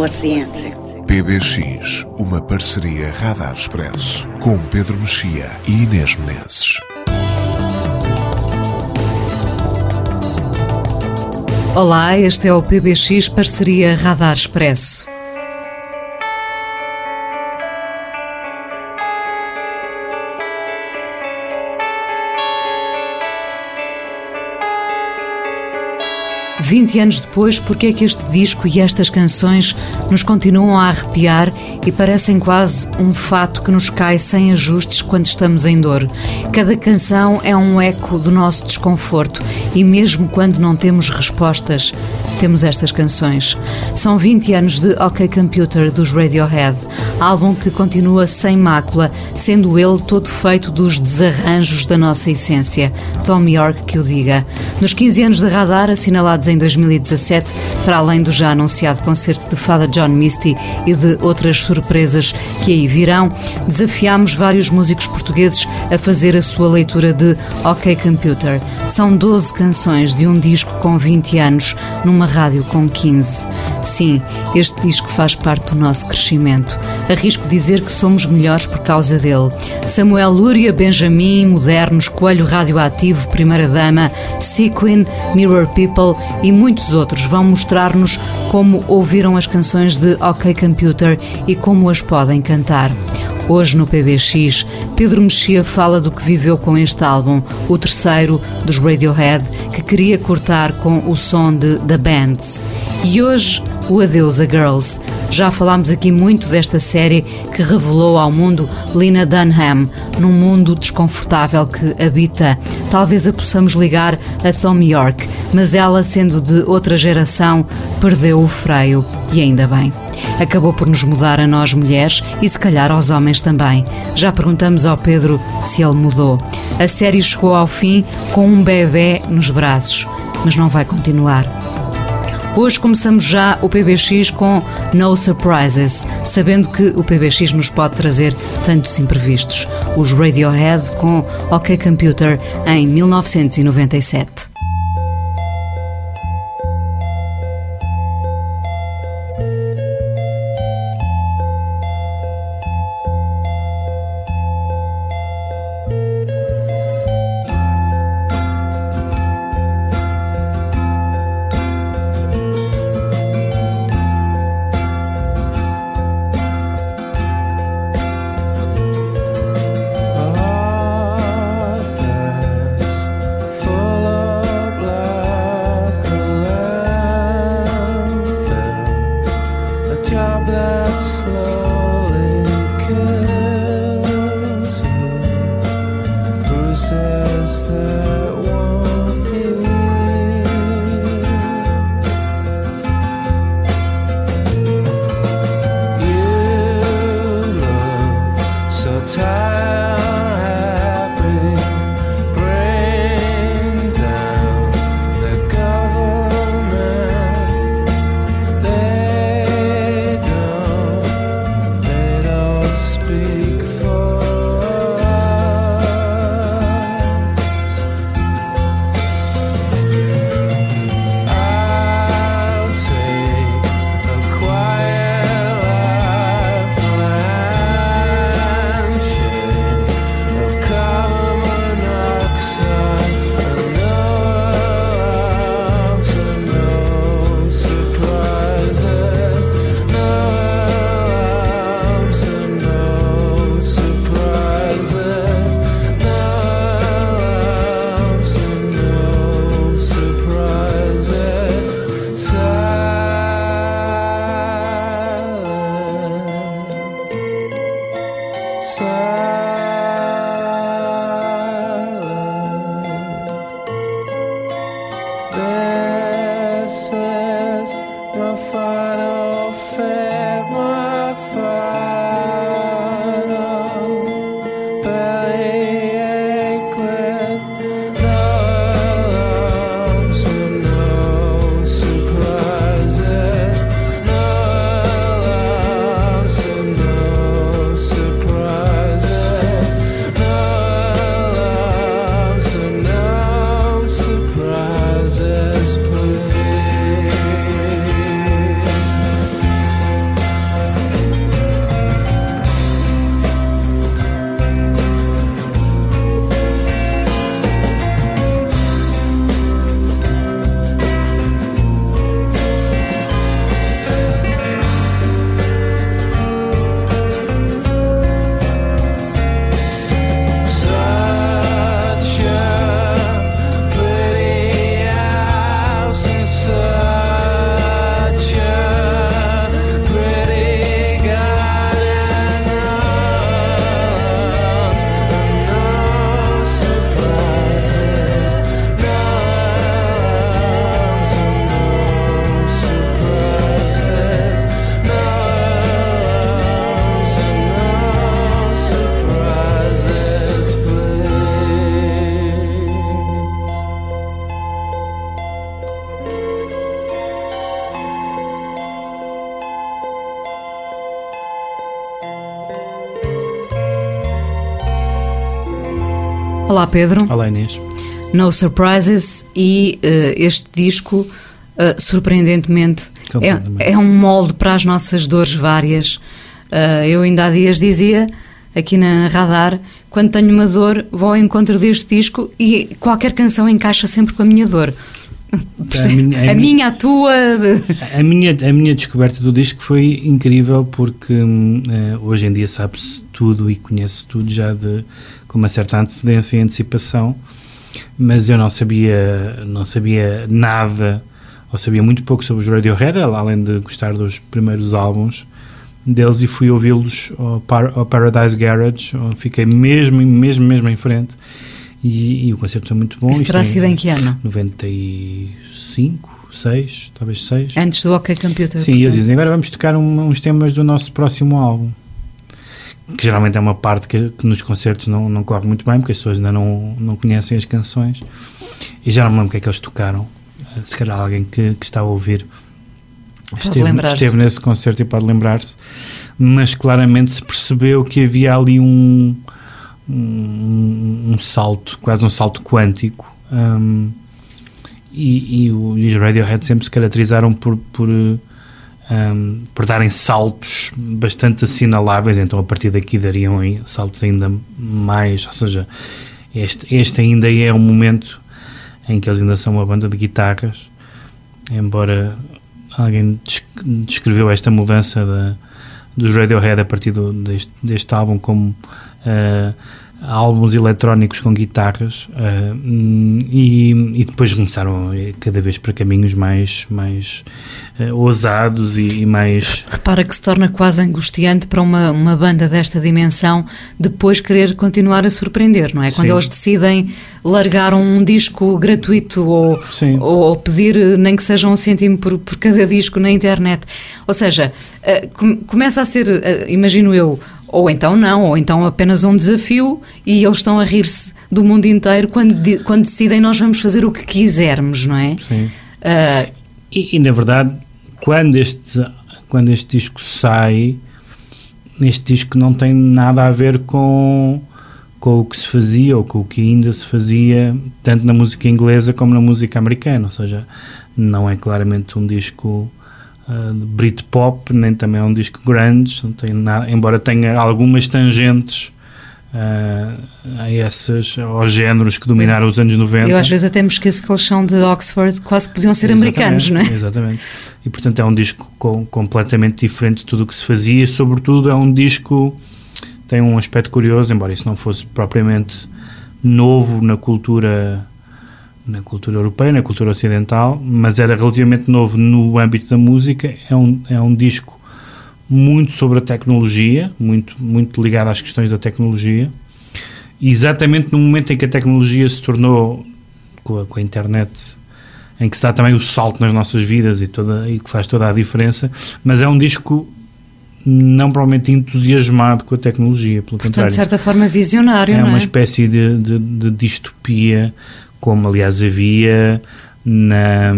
answer? PBX, uma parceria Radar Expresso, com Pedro Mexia e Inês Menezes. Olá, este é o PBX Parceria Radar Expresso. Vinte anos depois, porque é que este disco e estas canções nos continuam a arrepiar e parecem quase um fato que nos cai sem ajustes quando estamos em dor? Cada canção é um eco do nosso desconforto e mesmo quando não temos respostas, temos estas canções. São 20 anos de OK Computer dos Radiohead, álbum que continua sem mácula, sendo ele todo feito dos desarranjos da nossa essência. Tom York que o diga. Nos 15 anos de radar, assinalados em 2017, para além do já anunciado concerto de Fada John Misty e de outras surpresas que aí virão, desafiámos vários músicos portugueses a fazer a sua leitura de OK Computer. São 12 canções de um disco com 20 anos, numa rádio com 15. Sim, este disco faz parte do nosso crescimento. Arrisco dizer que somos melhores por causa dele. Samuel Lúria, Benjamin, Modernos, Coelho Radioativo, Primeira Dama, Sequin, Mirror People e muitos outros vão mostrar-nos como ouviram as canções de OK Computer e como as podem cantar. Hoje no PBX, Pedro Mexia fala do que viveu com este álbum, o terceiro dos Radiohead, que queria cortar com o som de The Bands. E hoje, o Adeus a Girls. Já falámos aqui muito desta série que revelou ao mundo Lina Dunham, num mundo desconfortável que habita. Talvez a possamos ligar a Tom York, mas ela, sendo de outra geração, perdeu o freio. E ainda bem. Acabou por nos mudar a nós mulheres e se calhar aos homens também. Já perguntamos ao Pedro se ele mudou. A série chegou ao fim com um bebê nos braços, mas não vai continuar. Hoje começamos já o PBX com No Surprises, sabendo que o PBX nos pode trazer tantos imprevistos. Os Radiohead com OK Computer em 1997. Olá Pedro. Olá Inês. No Surprises e uh, este disco, uh, surpreendentemente, é, é, um molde para as nossas dores várias. Uh, eu ainda há dias dizia, aqui na Radar, quando tenho uma dor, vou ao encontro deste disco e qualquer canção encaixa sempre com a minha dor. A minha, a, a minha, a tua. A minha, a minha descoberta do disco foi incrível porque uh, hoje em dia sabe-se tudo e conhece tudo já de, com uma certa antecedência e antecipação, mas eu não sabia, não sabia nada, ou sabia muito pouco sobre os Radiohead, além de gostar dos primeiros álbuns deles e fui ouvi-los ao, Par ao, Paradise Garage, fiquei mesmo, mesmo, mesmo em frente e, e o concerto foi muito bom. Isso terá sido em que ano? 95, 6, talvez 6. Antes do OK Computer. Sim, eles dizem, agora vamos tocar um, uns temas do nosso próximo álbum que geralmente é uma parte que, que, nos concertos não, não corre muito bem, porque as pessoas ainda não, não conhecem as canções. E já não me lembro o que é que eles tocaram. Eh, se calhar alguém que, que está a ouvir esteve, esteve nesse concerto e pode lembrar-se. Mas claramente se percebeu que havia ali um, um, um salto, quase um salto quântico. Um, e, e, os Radiohead sempre se caracterizaram por, por um, por darem saltos bastante assinaláveis, então a partir daqui dariam saltos ainda mais, ou seja, este, este ainda é um momento em que eles ainda são uma banda de guitarras, embora alguém descreveu esta mudança da, dos Radiohead a partir do, deste, deste álbum como uh, álbuns eletrónicos com guitarras uh, e, e, depois começaram cada vez para caminhos mais, mais uh, ousados e, e, mais... Repara que se torna quase angustiante para uma, uma banda desta dimensão depois querer continuar a surpreender, não é? Quando Sim. eles decidem largar um disco gratuito ou, ou, pedir nem que seja um cêntimo por, por cada disco na internet. Ou seja, uh, começa a ser, imagino eu, ou então não, ou então apenas um desafio e eles estão a rir-se do mundo inteiro quando, quando decidem nós vamos fazer o que quisermos, não é? Sim. Uh, e, e, na verdade, quando este, quando este disco sai, este disco não tem nada a ver com, com o que se fazia ou com o que ainda se fazia, tanto na música inglesa como na música americana, ou seja, não é claramente um disco uh, Britpop, nem também é um disco grande, não tem nada, embora tenha algumas tangentes uh, a essas, aos géneros que dominaram os anos 90. Eu às vezes até me esqueço que eles são de Oxford, quase que podiam ser exatamente, americanos, não é? Exatamente. E portanto é um disco com, completamente diferente de tudo o que se fazia, e sobretudo é um disco tem um aspecto curioso, embora isso não fosse propriamente novo na cultura na cultura europeia, na cultura ocidental, mas era relativamente novo no âmbito da música. É um, é um disco muito sobre a tecnologia, muito, muito ligado às questões da tecnologia. exatamente no momento em que a tecnologia se tornou, com a, com a internet, em que está também o salto nas nossas vidas e, toda, e que faz toda a diferença, mas é um disco não provavelmente entusiasmado com a tecnologia, pelo Portanto, contrário. de certa forma visionário, é não é? uma espécie de, de, de distopia como aliás havia na.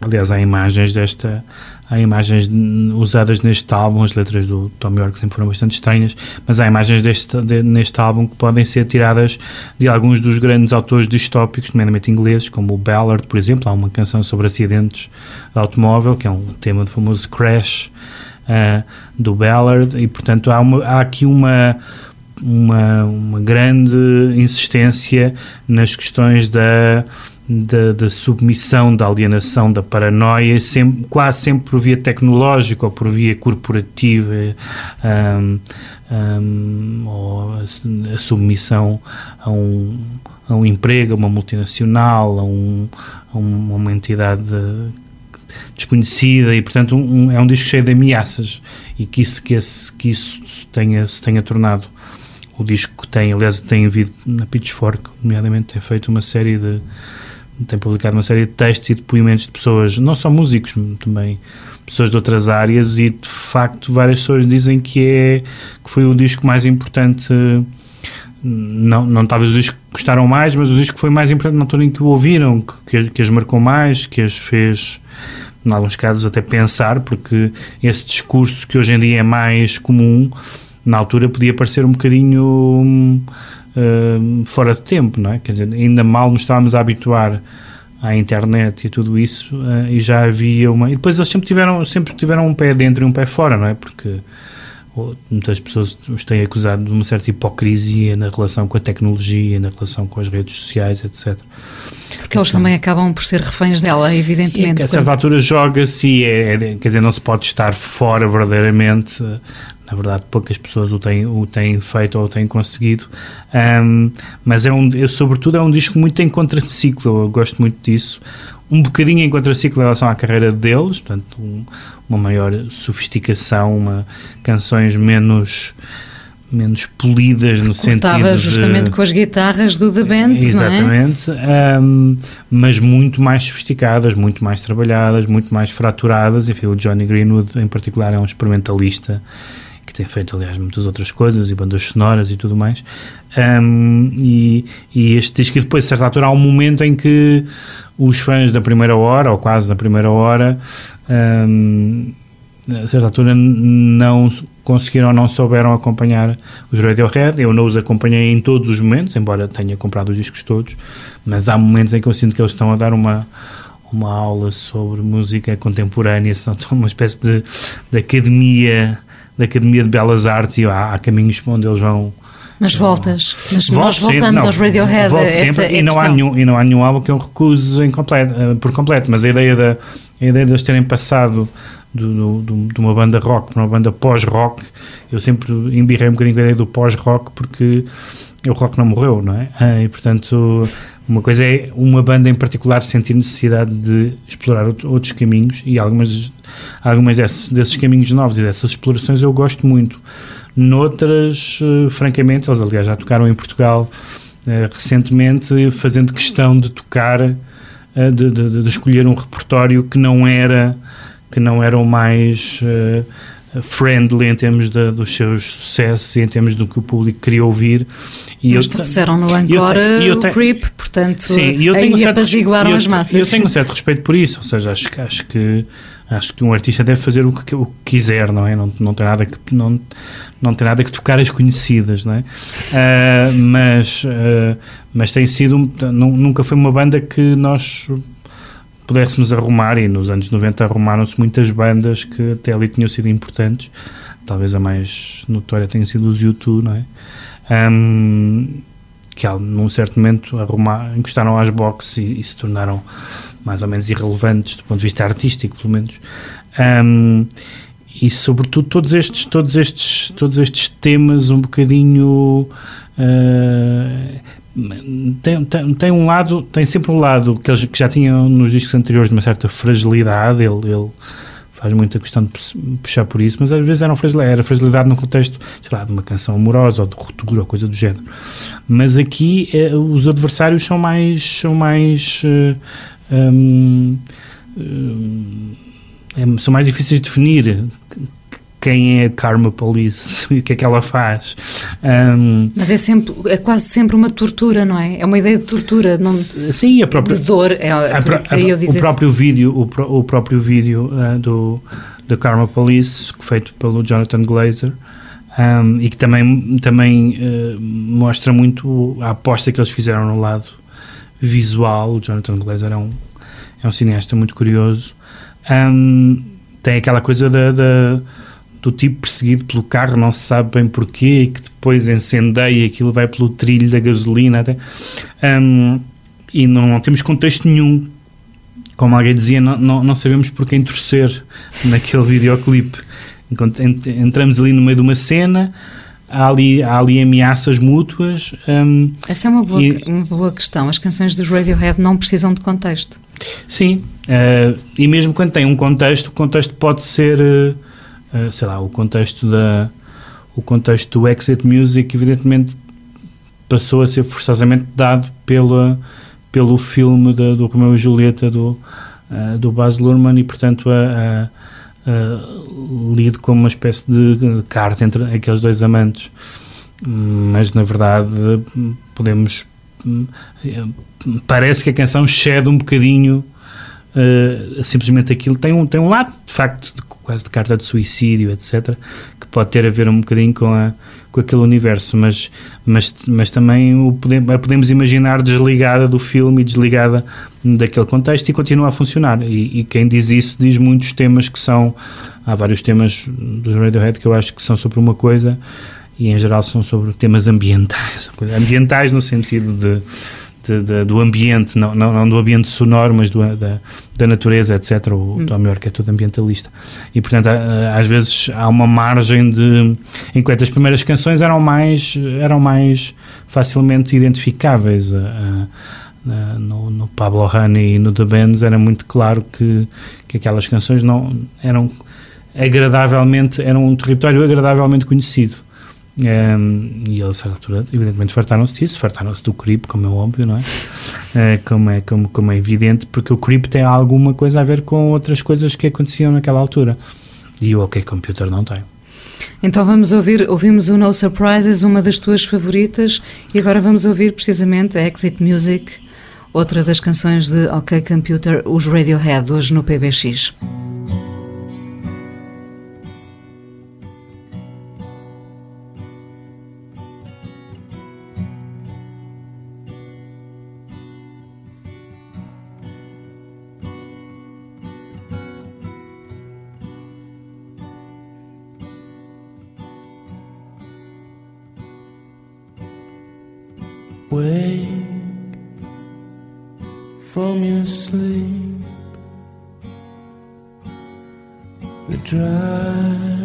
Aliás, há imagens desta. Há imagens usadas neste álbum, as letras do Tom York sempre foram bastante estranhas, mas há imagens deste, de, neste álbum que podem ser tiradas de alguns dos grandes autores distópicos, nomeadamente ingleses, como o Ballard, por exemplo. Há uma canção sobre acidentes de automóvel, que é um tema do famoso Crash uh, do Ballard, e portanto há, uma, há aqui uma uma, uma grande insistência nas questões da, da, da, submissão, da alienação, da paranoia, sempre, quase sempre por via tecnológica ou por via corporativa, um, um, ou a, a, submissão a um, a um emprego, a uma multinacional, a, um, a uma entidade desconhecida e, portanto, um, é um disco cheio de ameaças e que isso, que esse, que isso tenha, se tenha tornado o disco tem, aliás, tem havido na Pitchfork, nomeadamente, tem feito uma série de. tem publicado uma série de textos e depoimentos de pessoas, não só músicos, também pessoas de outras áreas, e de facto várias pessoas dizem que, é, que foi o disco mais importante. Não, não talvez o disco que gostaram mais, mas o disco que foi mais importante na altura em que o ouviram, que, que as marcou mais, que as fez, em alguns casos, até pensar, porque esse discurso que hoje em dia é mais comum na altura podia parecer um bocadinho uh, fora de tempo, não é? Quer dizer, ainda mal nos estávamos a habituar à internet e tudo isso uh, e já havia uma... E depois eles sempre tiveram, sempre tiveram um pé dentro e um pé fora, não é? Porque muitas pessoas os têm acusado de uma certa hipocrisia na relação com a tecnologia, na relação com as redes sociais, etc. Porque eles também acabam por ser reféns dela, evidentemente. E a certa altura joga-se e, é, é, quer dizer, não se pode estar fora verdadeiramente. Na verdade, poucas pessoas o têm, o têm feito ou o têm conseguido. Um, mas é um, eu, sobretudo, é um disco muito em contraciclo. Eu gosto muito disso um bocadinho em contraciclo em relação à carreira deles, portanto, um, uma maior sofisticação, uma, canções menos menos polidas no sentido justamente de, com as guitarras do The Band, exatamente, é? um, mas muito mais sofisticadas, muito mais trabalhadas, muito mais fraturadas. Enfim, o Johnny Greenwood em particular é um experimentalista tem feito, aliás, muitas outras coisas e bandas sonoras e tudo mais. Um, e, e, este disco, depois, a certa altura, há um momento em que os fãs da primeira hora, ou quase da primeira hora, um, a certa altura não conseguiram ou não souberam acompanhar os Radiohead. Eu não os acompanhei em todos os momentos, embora tenha comprado os discos todos, mas há momentos em que eu sinto que eles estão a dar uma, uma aula sobre música contemporânea, são uma espécie de, de academia, de academia de belas artes e há, há caminhos onde eles vão nas voltas, mas nós voltamos aos Radiohead. Essa é e, não há nenhum, e não há nenhum álbum que eu recuse em completo, uh, por completo, mas a ideia, da, a ideia de eles terem passado do, do, de uma banda rock para uma banda pós-rock, eu sempre embirrei um bocadinho com a ideia do pós-rock porque o rock não morreu, não é? Uh, e portanto, uma coisa é uma banda em particular sentir necessidade de explorar outros caminhos e algumas, algumas desses, desses caminhos novos e dessas explorações eu gosto muito. Noutras, uh, francamente, eles aliás já tocaram em Portugal uh, recentemente, fazendo questão de tocar, uh, de, de, de, escolher um repertório que não era, que não era o mais friendly em termos de, dos seus sucessos e em termos do que o público queria ouvir. E Mas trouxeram no Encore o Creep, portanto sim, eu tenho aí apaziguaram as massas. Eu tenho um certo respeito por isso, ou seja, acho, acho que acho que um artista deve fazer o que, o que quiser, não é? Não, não tem nada que não, não tem nada que tocar as conhecidas, não é? Uh, mas uh, mas tem sido nunca foi uma banda que nós pudéssemos arrumar e nos anos 90 arrumaram-se muitas bandas que até ali tinham sido importantes. Talvez a mais notória tenha sido os U2, não é? Um, que num certo momento arrumar, encostaram às boxes e, e se tornaram mais ou menos irrelevantes do ponto de vista artístico, pelo menos. Um, e sobretudo todos estes, todos estes, todos estes temas um bocadinho uh, tem, tem, tem, um lado, tem sempre um lado que eles que já tinham nos discos anteriores de uma certa fragilidade, ele, ele faz muita questão de puxar por isso, mas às vezes era, fragilidade, era fragilidade no contexto, sei lá, de uma canção amorosa ou de ruptura ou coisa do género. Mas aqui eh, os adversários são mais, são mais uh, hum, hum, é, são mais difíceis de definir quem é a Karma Police e o que é que ela faz. Um, Mas é sempre, é quase sempre uma tortura, não é? É uma ideia de tortura, não sim, a própria de dor. É, a, a, a, o próprio vídeo, o, o próprio vídeo uh, do da Karma Police, feito pelo Jonathan Glazer. Um, e que também, também uh, mostra muito a aposta que eles fizeram no lado visual. O Jonathan Glazer é um, é um cineasta muito curioso. Um, tem aquela coisa da, da, do tipo perseguido pelo carro, não se sabe bem porquê, e que depois incendeia, aquilo vai pelo trilho da gasolina até. Um, e não, não, temos contexto nenhum. Como alguém dizia, não, não, não sabemos por quem torcer naquele videoclipe. Enquanto entramos ali no meio de uma cena, há ali, há ali ameaças mútuas. Um, Essa é uma boa, e, uma boa questão. As canções dos Radiohead não precisam de contexto. Sim, uh, e mesmo quando tem um contexto, o contexto pode ser, uh, sei lá, o contexto da o contexto do Exit Music, evidentemente passou a ser forçosamente dado pela, pelo filme do Romeu e Julieta do, uh, do Baz Luhrmann e, portanto, a, a uh, lido como uma espécie de carta entre aqueles dois amantes. Mas, na verdade, podemos... Parece que a canção cede um bocadinho uh, simplesmente aquilo. Tem um, tem um lado, de facto, de quase de carta de suicídio, etc., que pode ter a ver um bocadinho com, a, com aquele universo, mas, mas, mas também o podemos, a podemos imaginar desligada do filme e desligada daquele contexto e continua a funcionar. E, e quem diz isso diz muitos temas que são. Há vários temas dos Radiohead que eu acho que são sobre uma coisa e em geral são sobre temas ambientais, ambientais no sentido de de, de, do ambiente, não, não, não, do ambiente sonoro, mas do, da, da natureza, etc. O hum. Tom York é todo ambientalista. E, portanto, às vezes há uma margem de. Enquanto as primeiras canções eram mais, eram mais facilmente identificáveis. A, a, no, no, Pablo Honey e no The Bands era muito claro que, que aquelas canções não eram agradavelmente eram um território agradavelmente conhecido um, e eles, a certa altura, evidentemente, fartaram-se disso, fartaram-se do creep, como é óbvio, não é? Uh, como, é como, como é evidente, porque o creep tem alguma coisa a ver com outras coisas que aconteciam naquela altura. E o OK Computer não tem. Então vamos ouvir, ouvimos o No Surprises, uma das tuas favoritas, e agora vamos ouvir precisamente a Exit Music, outra das canções de OK Computer, os Radiohead, hoje no PBX. Wake from your sleep. The dry.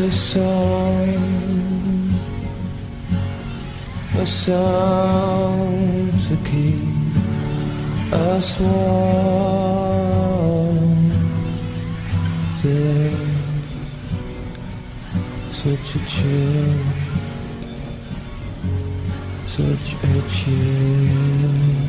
A song, a song to keep us warm. Yeah, such a chill, such a chill.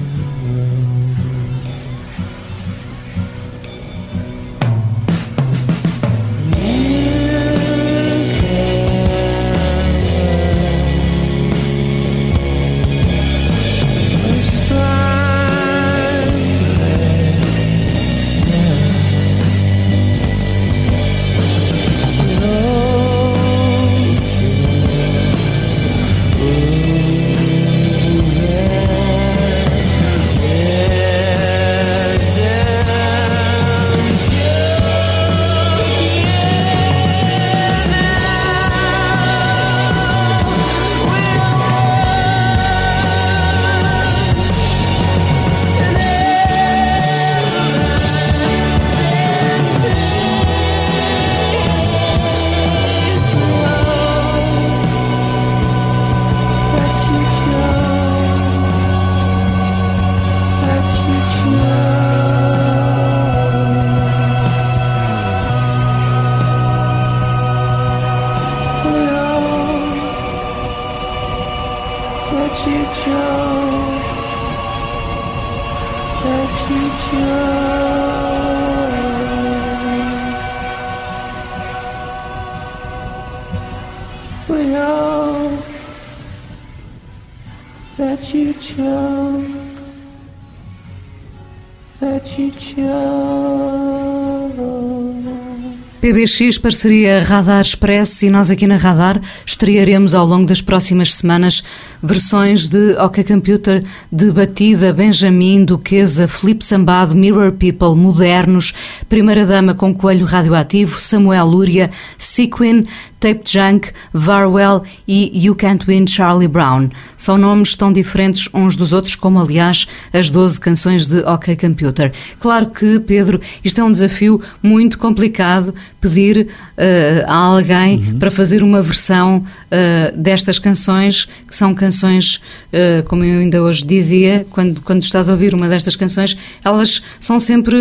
PBX, parceria Radar Express e nós aqui na Radar estrearemos ao longo das próximas semanas versões de OK Computer de Batida, Benjamin, Duquesa, Felipe Sambado, Mirror People, Modernos, Primeira Dama com Coelho Radioativo, Samuel Lúria, Sequin, Tape Junk, Varwell e You Can't Win Charlie Brown. São nomes tão diferentes uns dos outros como, aliás, as 12 canções de OK Computer. Claro que, Pedro, isto é um desafio muito complicado pedir uh, a alguém uhum. para fazer uma versão uh, destas canções, que são canções, uh, como eu ainda hoje dizia, quando, quando estás a ouvir uma destas canções, elas são sempre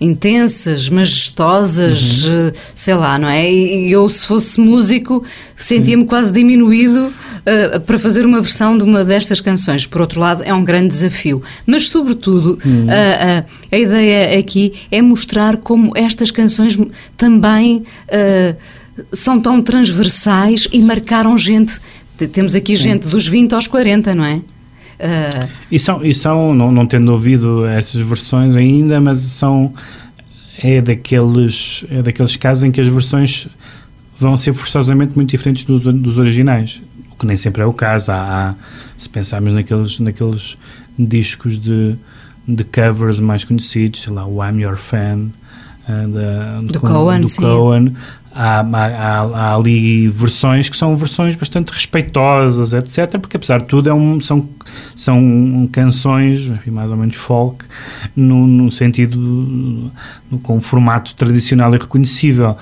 intensas, majestosas, uhum. sei lá, não é? E eu, se fosse músico, sentia-me quase diminuído uh, para fazer uma versão de uma destas canções. Por outro lado, é um grande desafio. Mas, sobretudo, uhum. uh, uh, a ideia aqui é mostrar como estas canções também são tão transversais e marcaram gente. Temos aqui gente dos 20 aos 40, não é? Uh... E são, e são não, não tendo ouvido essas versões ainda, mas são é daqueles, é daqueles casos em que as versões vão ser forçosamente muito diferentes dos, dos originais, o que nem sempre é o caso. Há, há se pensarmos naqueles, naqueles discos de, de covers mais conhecidos, sei lá, o I'm Your Fan, uh, da, do, do Cohen, do Cohen há, há, há, ali versões que são versões bastante respeitosas, etc. Porque, apesar de tudo, é um, são, são canções, enfim, mais ou menos folk, no, no sentido no, com um formato tradicional e reconhecível.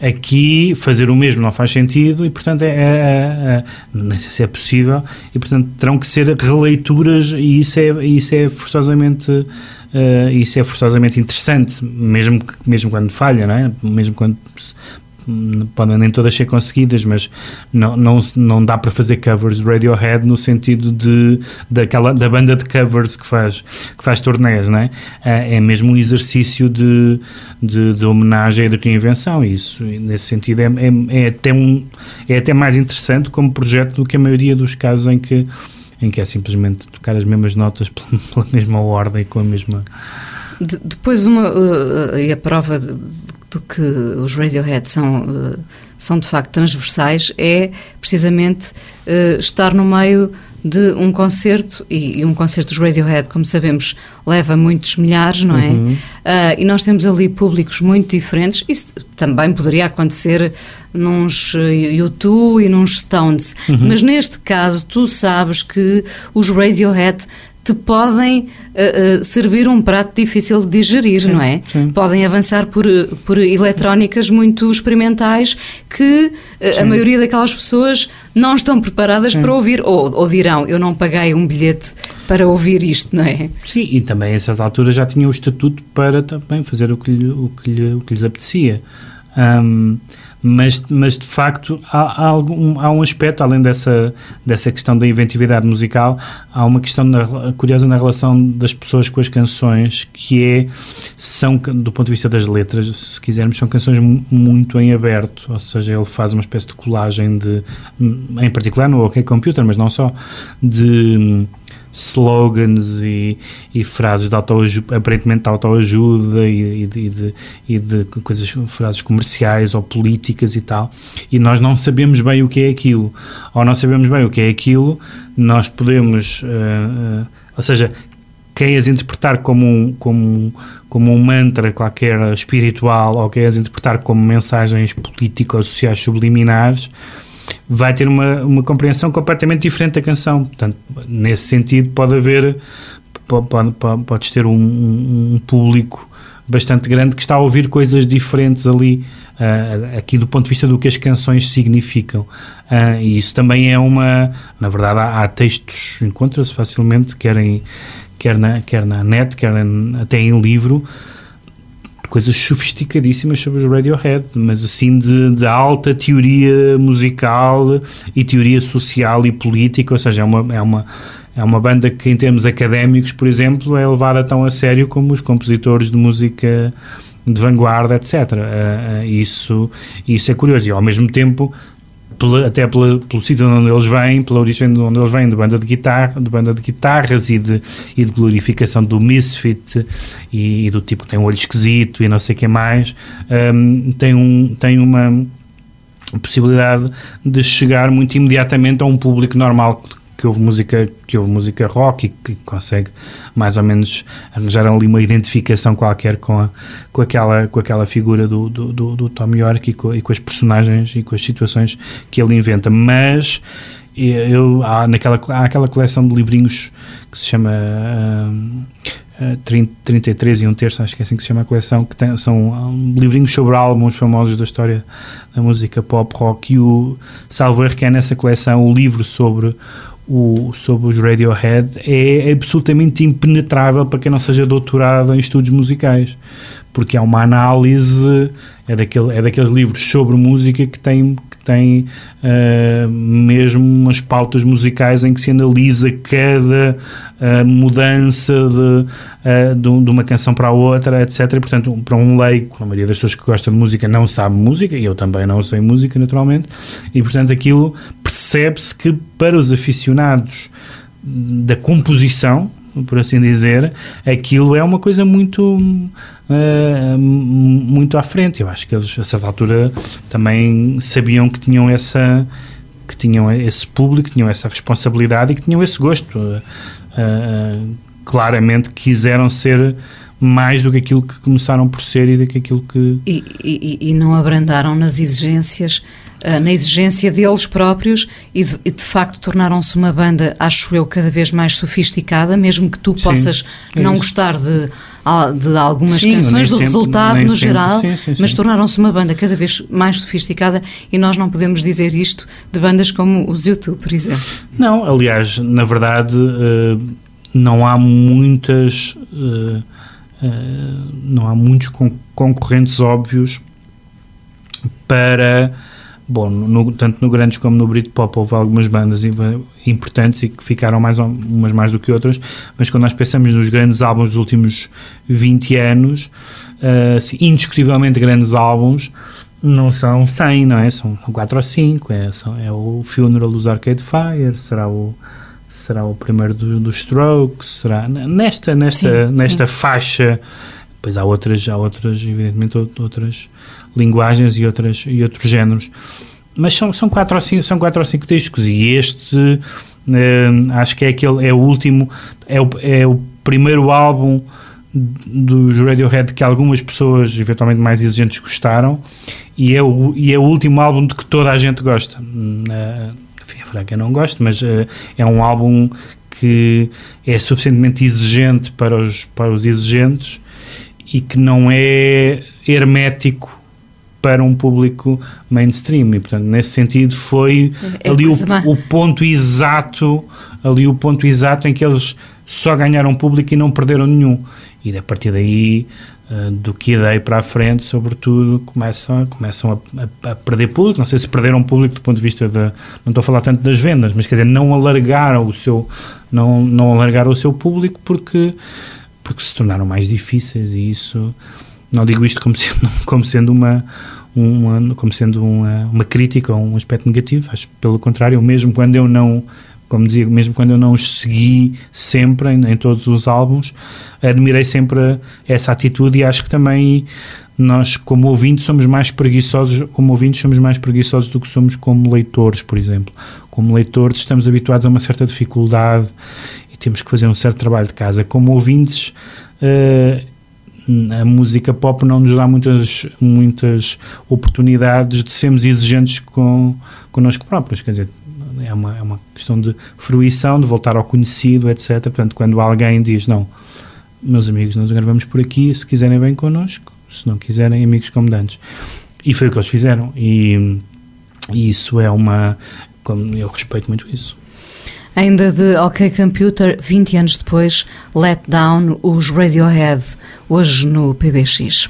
Aqui, fazer o mesmo não faz sentido e, portanto, é, é, é, nem sei se é possível, e, portanto, terão que ser releituras e isso é, isso é forçosamente. Uh, isso é forçosamente interessante, mesmo, mesmo quando falha, não é? mesmo quando podem nem todas ser conseguidas, mas não, não, não dá para fazer covers de Radiohead no sentido de, daquela, da banda de covers que faz, que faz turnés, não é? É mesmo um exercício de, de, de homenagem e de reinvenção, isso, nesse sentido, é, é, é, até um, é até mais interessante como projeto do que a maioria dos casos em que em que é simplesmente tocar as mesmas notas pela, mesma ordem com a mesma de, depois uma uh, e a prova de, do que os Radiohead são, uh, são de facto transversais é precisamente uh, estar no meio de um concerto, e, e, um concerto dos Radiohead, como sabemos, leva muitos milhares, não é? Uhum. Uh, e nós temos ali públicos muito diferentes. Isso também poderia acontecer nos U2 e nos Stones. Uhum. Mas neste caso, tu sabes que os Radiohead te podem uh, uh, servir um prato difícil de digerir, sim, não é? Sim. Podem avançar por, por eletrónicas muito experimentais que uh, a maioria daquelas pessoas não estão preparadas sim. para ouvir, ou, ou dirão, eu não paguei um bilhete para ouvir isto, não é? Sim, e também a certa altura já tinha o estatuto para também fazer o que, lhe, o que, lhe, o que lhes apetecia. Um, mas, mas de facto há, há, algum, há um aspecto, além dessa, dessa questão da inventividade musical, há uma questão na, curiosa na relação das pessoas com as canções, que é, são, do ponto de vista das letras, se quisermos, são canções muito em aberto, ou seja, ele faz uma espécie de colagem de, em particular no OK Computer, mas não só, de slogans e, e frases de autoajuda, aparentemente de autoajuda e, e, de, de, e de coisas, frases comerciais ou políticas e tal, e nós não sabemos bem o que é aquilo. Ou não sabemos bem o que é aquilo, nós podemos, uh, uh, ou seja, quem as interpretar como um, como, como um mantra qualquer espiritual ou quem as interpretar como mensagens políticas ou sociais subliminares, vai ter uma, uma compreensão completamente diferente da canção. Portanto, nesse sentido, pode haver, pode, pode, podes ter um, um, público bastante grande que está a ouvir coisas diferentes ali, uh, aqui do ponto de vista do que as canções significam. Uh, e isso também é uma. Na verdade, há, há textos, encontra-se facilmente, quer, em, quer, na, quer na net, quer até em livro coisas sofisticadíssimas sobre os Radiohead, mas assim de, de, alta teoria musical e teoria social e política, ou seja, é uma, é uma, é uma banda que em termos académicos, por exemplo, é levada tão a sério como os compositores de música de vanguarda, etc. Uh, uh, isso, isso é curioso e ao mesmo tempo pela, até pela, pelo sítio onde eles vêm, pela origem de onde eles vêm, de banda de guitarra, de banda de guitarras e de, e de glorificação do misfit e, e do tipo que tem um olho esquisito e não sei o que mais, um, tem, um, tem uma possibilidade de chegar muito imediatamente a um público normal que ouve música que ouve música rock e que consegue mais ou menos arranjar ali uma identificação qualquer com, a, com, aquela, com aquela figura do, do, do, do Tom York e com, e com as personagens e com as situações que ele inventa. Mas eu, há, naquela, há aquela coleção de livrinhos que se chama uh, 30, 33 e um terço, acho que é assim que se chama a coleção, que tem, são um, livrinhos sobre álbuns famosos da história da música pop rock. E o salvo erro que é nessa coleção o livro sobre o, sobre os Radiohead é absolutamente impenetrável para quem não seja doutorado em estudos musicais, porque é uma análise, é, daquele, é daqueles livros sobre música que tem, que tem uh, mesmo umas pautas musicais em que se analisa cada uh, mudança de, uh, de, uma canção para a outra, etc. E, portanto, para um leigo, a maioria das pessoas que gostam de música não sabe música, e eu também não sei música, naturalmente, e portanto aquilo percebe-se que para os aficionados da composição, por assim dizer, aquilo é uma coisa muito uh, muito à frente. Eu acho que eles a certa altura também sabiam que tinham essa que tinham esse público, tinham essa responsabilidade e que tinham esse gosto. Uh, claramente quiseram ser mais do que aquilo que começaram por ser e do que aquilo que... E, e, e não abrandaram nas exigências, uh, na exigência deles próprios e de, de facto tornaram-se uma banda, acho eu, cada vez mais sofisticada, mesmo que tu sim, possas é não isso. gostar de, de algumas sim, canções, do sempre, resultado no sempre, geral, sim, mas tornaram-se uma banda cada vez mais sofisticada e nós não podemos dizer isto de bandas como os YouTube, por exemplo. Não, aliás, na verdade, uh, não há muitas... Uh, não há muitos con concorrentes óbvios para bom, no, tanto no Grandes como no Britpop houve algumas bandas importantes e que ficaram mais umas mais do que outras, mas quando nós pensamos nos grandes álbuns dos últimos 20 anos, uh, assim, indiscutivelmente grandes álbuns, não são 100, não é? São, são 4 ou 5, é, são, é o Funeral dos Arcade Fire, será o será o primeiro dos do Strokes, será nesta nesta sim, nesta sim. faixa. Depois há outras, há outras, evidentemente outras linguagens e outras e outros géneros. Mas são, são quatro ou cinco, são quatro ou cinco discos e este eh, acho que é aquele é o último é o, é o primeiro álbum dos Radiohead que algumas pessoas eventualmente mais exigentes gostaram e é o, e é o último álbum de que toda a gente gosta. Uh, enfim, a Franca não gosto, mas uh, é um álbum que é suficientemente exigente para os, para os exigentes e que não é hermético para um público mainstream e portanto nesse sentido foi é ali o, o, ponto exato ali o ponto exato em que eles só ganharam público e não perderam nenhum e a partir daí uh, do que daí para a frente, sobretudo, começam, começam a, a, a, perder público. Não sei se perderam público do ponto de vista da. Não estou a falar tanto das vendas, mas quer dizer, não alargaram o seu, não, não alargaram o seu público porque, porque se tornaram mais difíceis e isso. Não digo isto como sendo, como sendo uma, uma, como sendo uma, uma crítica ou um aspecto negativo, acho pelo contrário, mesmo quando eu não como dizia, mesmo quando eu não os segui sempre em, em, todos os álbuns, admirei sempre essa atitude e acho que também nós, como ouvintes, somos mais preguiçosos, como ouvintes, somos mais preguiçosos do que somos como leitores, por exemplo. Como leitores, estamos habituados a uma certa dificuldade e temos que fazer um certo trabalho de casa. Como ouvintes, uh, a música pop não nos dá muitas, muitas oportunidades de sermos exigentes com, connosco próprios, quer dizer, é uma, é uma questão de fruição, de voltar ao conhecido, etc. Portanto, quando alguém diz, não, meus amigos, nós gravamos por aqui, se quiserem bem connosco, se não quiserem, amigos como dantes. E foi o que eles fizeram. E, e isso é uma. Eu respeito muito isso. Ainda de OK Computer, 20 anos depois, Let Down, os Radiohead, hoje no PBX.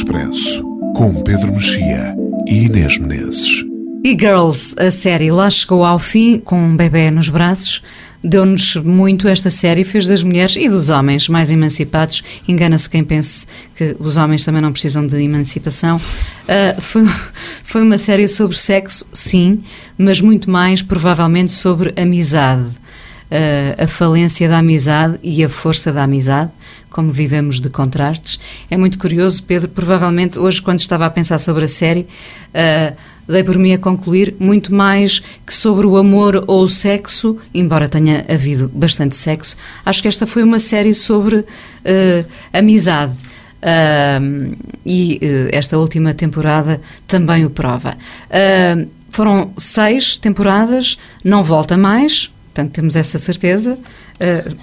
Expresso, com Pedro Mexia e Inês Menezes. E Girls, a série lá chegou ao fim com um bebê nos braços. Deu-nos muito esta série, fez das mulheres e dos homens mais emancipados. Engana-se quem pense que os homens também não precisam de emancipação. Uh, foi, foi uma série sobre sexo, sim, mas muito mais provavelmente sobre amizade. Uh, a falência da amizade e a força da amizade, como vivemos de contrastes. É muito curioso, Pedro, provavelmente hoje, quando estava a pensar sobre a série, uh, dei por mim a concluir muito mais que sobre o amor ou o sexo, embora tenha havido bastante sexo, acho que esta foi uma série sobre uh, amizade. Uh, e uh, esta última temporada também o prova. foram seis temporadas, não volta mais, portanto temos essa certeza.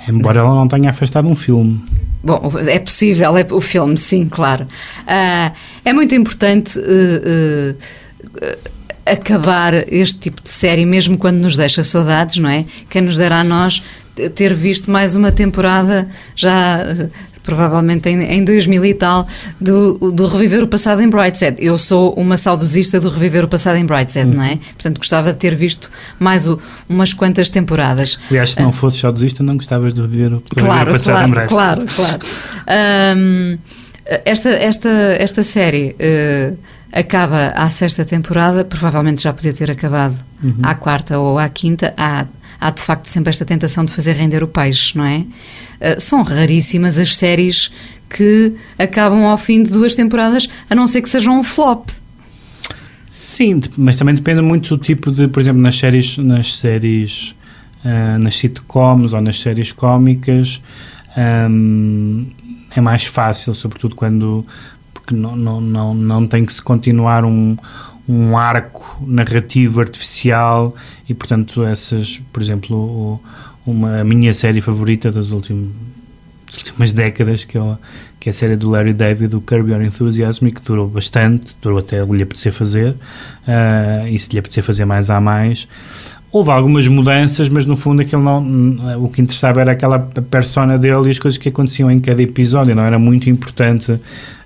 Embora ela não tenha afastado um filme. Bom, é possível, é o filme, sim, claro. é muito importante acabar este tipo de série, mesmo quando nos deixa saudades, não é? Quem nos dera a nós ter visto mais uma temporada já provavelmente em, em 2000 e tal, do, do Reviver o Passado em Brightside. Eu sou uma saudosista do Reviver o Passado em Brightside, não é? Portanto, gostava de ter visto mais o, umas quantas temporadas. Aliás, se não fosses saudosista, não gostavas de reviver o, claro, o Passado claro, em Brightside. Claro, claro. Um, esta, esta, esta série... Uh, acaba à sexta temporada, provavelmente já podia ter acabado uhum. à quarta ou à quinta. Há, há de facto sempre esta tentação de fazer render o peixe, não é? Uh, são raríssimas as séries que acabam ao fim de duas temporadas, a não ser que sejam um flop. Sim, mas também depende muito do tipo de, por exemplo, nas séries, nas séries, uh, nas sitcoms ou nas séries cómicas, um, é mais fácil, sobretudo quando porque não, não, não, não tem que se continuar um, um arco narrativo artificial e, portanto, essas, por exemplo, uma, a minha série favorita das últimas, das últimas décadas, que é, que é a série do Larry David, o Curb Your Enthusiasm, que durou bastante, durou até lhe apetecer fazer, uh, e se lhe apetecer fazer mais há mais. Houve algumas mudanças, mas no fundo aquilo não, o que interessava era aquela persona dele e as coisas que aconteciam em cada episódio, não era muito importante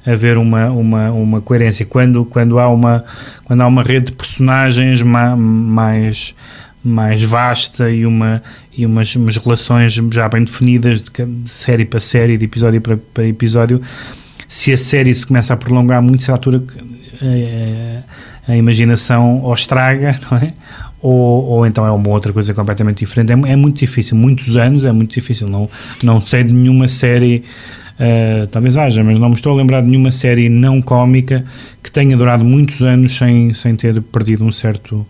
haver uma, uma, uma coerência. Quando, quando, há uma, quando há uma rede de personagens ma, mais, mais vasta e, uma, e umas, umas relações já bem definidas de, de série para série, de episódio para, para, episódio, se a série se começa a prolongar muito, a altura a, eh, a, imaginação ou estraga, não é? Ou, ou, então é uma outra coisa completamente diferente. É, é, muito difícil, muitos anos é muito difícil. Não, não sei de nenhuma série Uh, talvez haja, mas não me estou a lembrar de nenhuma série não cómica que tenha durado muitos anos sem, sem ter perdido um certo,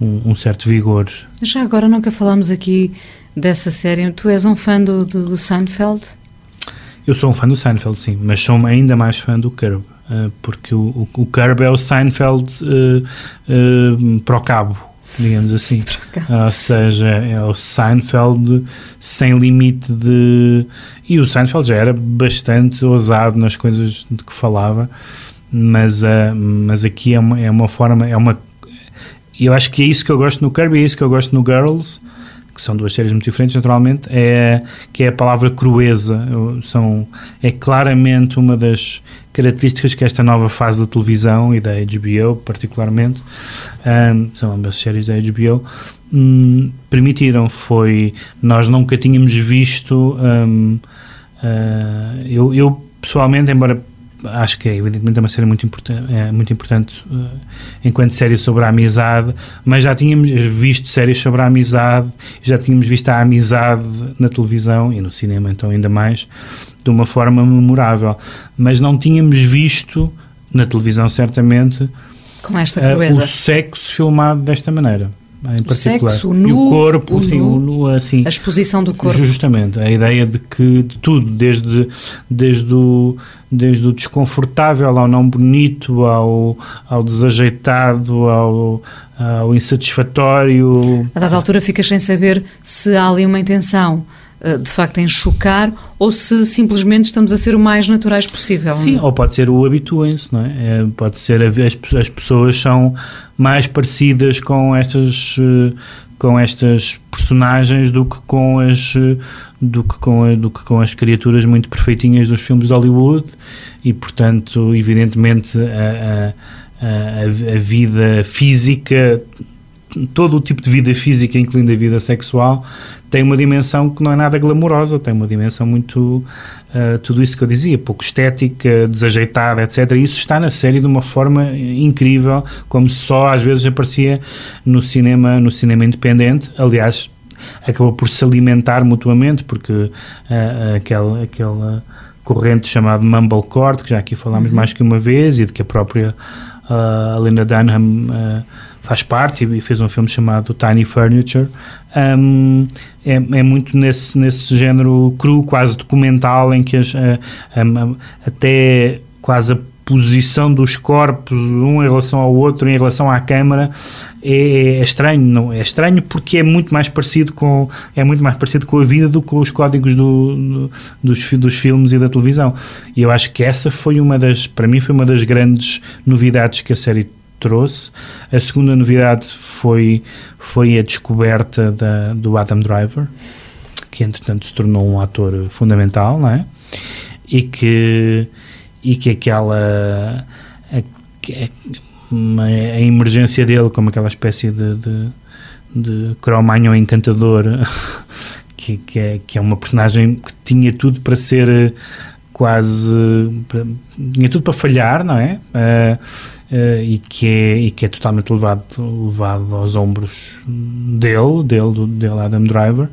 um, um certo vigor. Já agora nunca falámos aqui dessa série. Tu és um fã do, do, do, Seinfeld? Eu sou um fã do Seinfeld, sim, mas sou ainda mais fã do Curb, uh, porque o, o, o Curb é o Seinfeld uh, para o cabo digamos assim. Ou seja, é o Seinfeld sem limite de. E o Seinfeld já era bastante ousado nas coisas de que falava, mas, uh, mas aqui é uma, é uma forma. É uma, eu acho que é isso que eu gosto no Kirby, é isso que eu gosto no Girls que são duas séries muito diferentes, naturalmente, é, que é a palavra crueza. São, é claramente uma das características que esta nova fase da televisão e da HBO, particularmente, um, são ambas séries da HBO, um, permitiram. Foi. Nós nunca tínhamos visto. Um, uh, eu, eu, pessoalmente, embora acho que é evidentemente uma série muito, importante é muito importante uh, enquanto série sobre a amizade, mas já tínhamos visto séries sobre a amizade, já tínhamos visto a amizade na televisão e no cinema então ainda mais, de uma forma memorável, mas não tínhamos visto na televisão certamente com esta uh, o sexo filmado desta maneira em o particular. Sexo, nu, e o corpo, o sim, nu, o nu, assim. A exposição do corpo. Justamente, a ideia de que de tudo, desde, desde, o, desde o desconfortável ao não bonito, ao, ao desajeitado, ao, ao insatisfatório. A dada altura ficas sem saber se há ali uma intenção de facto em chocar ou se simplesmente estamos a ser o mais naturais possível. Sim, ou pode ser o habituem-se, não é? é? Pode ser as, as pessoas são mais parecidas com estas com estas personagens do que com as do que com, a- do que com as criaturas muito perfeitinhas dos filmes de Hollywood e portanto evidentemente a, a, a, a vida física todo o tipo de vida física, incluindo a vida sexual, tem uma dimensão que não é nada glamourosa, tem uma dimensão muito. uh, tudo isso que eu dizia, pouco estética, desajeitada, etc. E isso está na série de uma forma incrível, como só às vezes aparecia no cinema, no cinema independente. Aliás, acabou por se alimentar mutuamente, porque uh, aquela. aquela corrente chamada Mumblecore, que já aqui falámos mais que uma vez, e de que a própria uh, Lena Dunham uh, faz parte e fez um filme chamado Tiny Furniture. Um, é, é muito nesse, nesse género cru, quase documental, em que as, a- a- até quase a posição dos corpos, um em relação ao outro, em relação à câmara, é, é estranho, não é estranho porque é muito mais parecido com é muito mais parecido com a vida do que com os códigos do, do- dos, dos filmes e da televisão. E eu acho que essa foi uma das, para mim foi uma das grandes novidades que a série trouxe. A segunda novidade foi foi a descoberta da, do Adam Driver, que entretanto se tornou um ator fundamental, não é? E que e que aquela a, uma- a emergência dele como aquela espécie de, de, de encantador que, que, é, que é uma personagem que tinha tudo para ser eh, quase tinha tudo para falhar, não é? Eh, eh, e, que é e que é totalmente levado, levado aos ombros dele, dele, do, dele Adam Driver.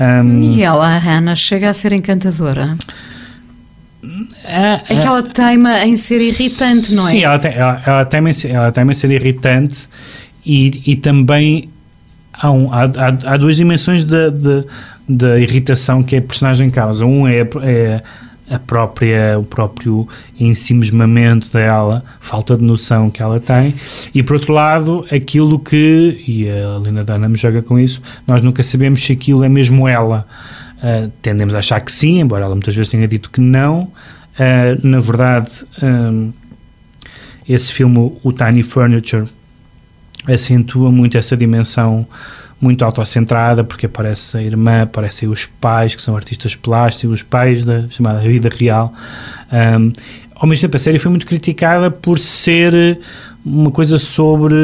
Um, E ela, a Hannah, chega a ser encantadora. ah, É que ela teima em ser irritante, não é? Sim, ela tem, ela, ela tem, ela tem a ser irritante e, e também há, um, há, há, há duas dimensões da, da, da irritação que a personagem causa. Um é, é a própria, o próprio ensimismamento dela, falta de noção que ela tem, e por outro lado, aquilo que, e a Lina Dunham joga com isso, nós nunca sabemos se aquilo é mesmo ela. Uh, tendemos a achar que sim, embora ela muitas vezes tenha dito que não. Uh, na verdade, um, esse filme, o Tiny Furniture, acentua muito essa dimensão muito autocentrada, porque aparece a irmã, aparecem os pais, que são artistas plásticos, os pais da chamada vida real. Um, ao mesmo tempo, a série foi muito criticada por ser uma coisa sobre.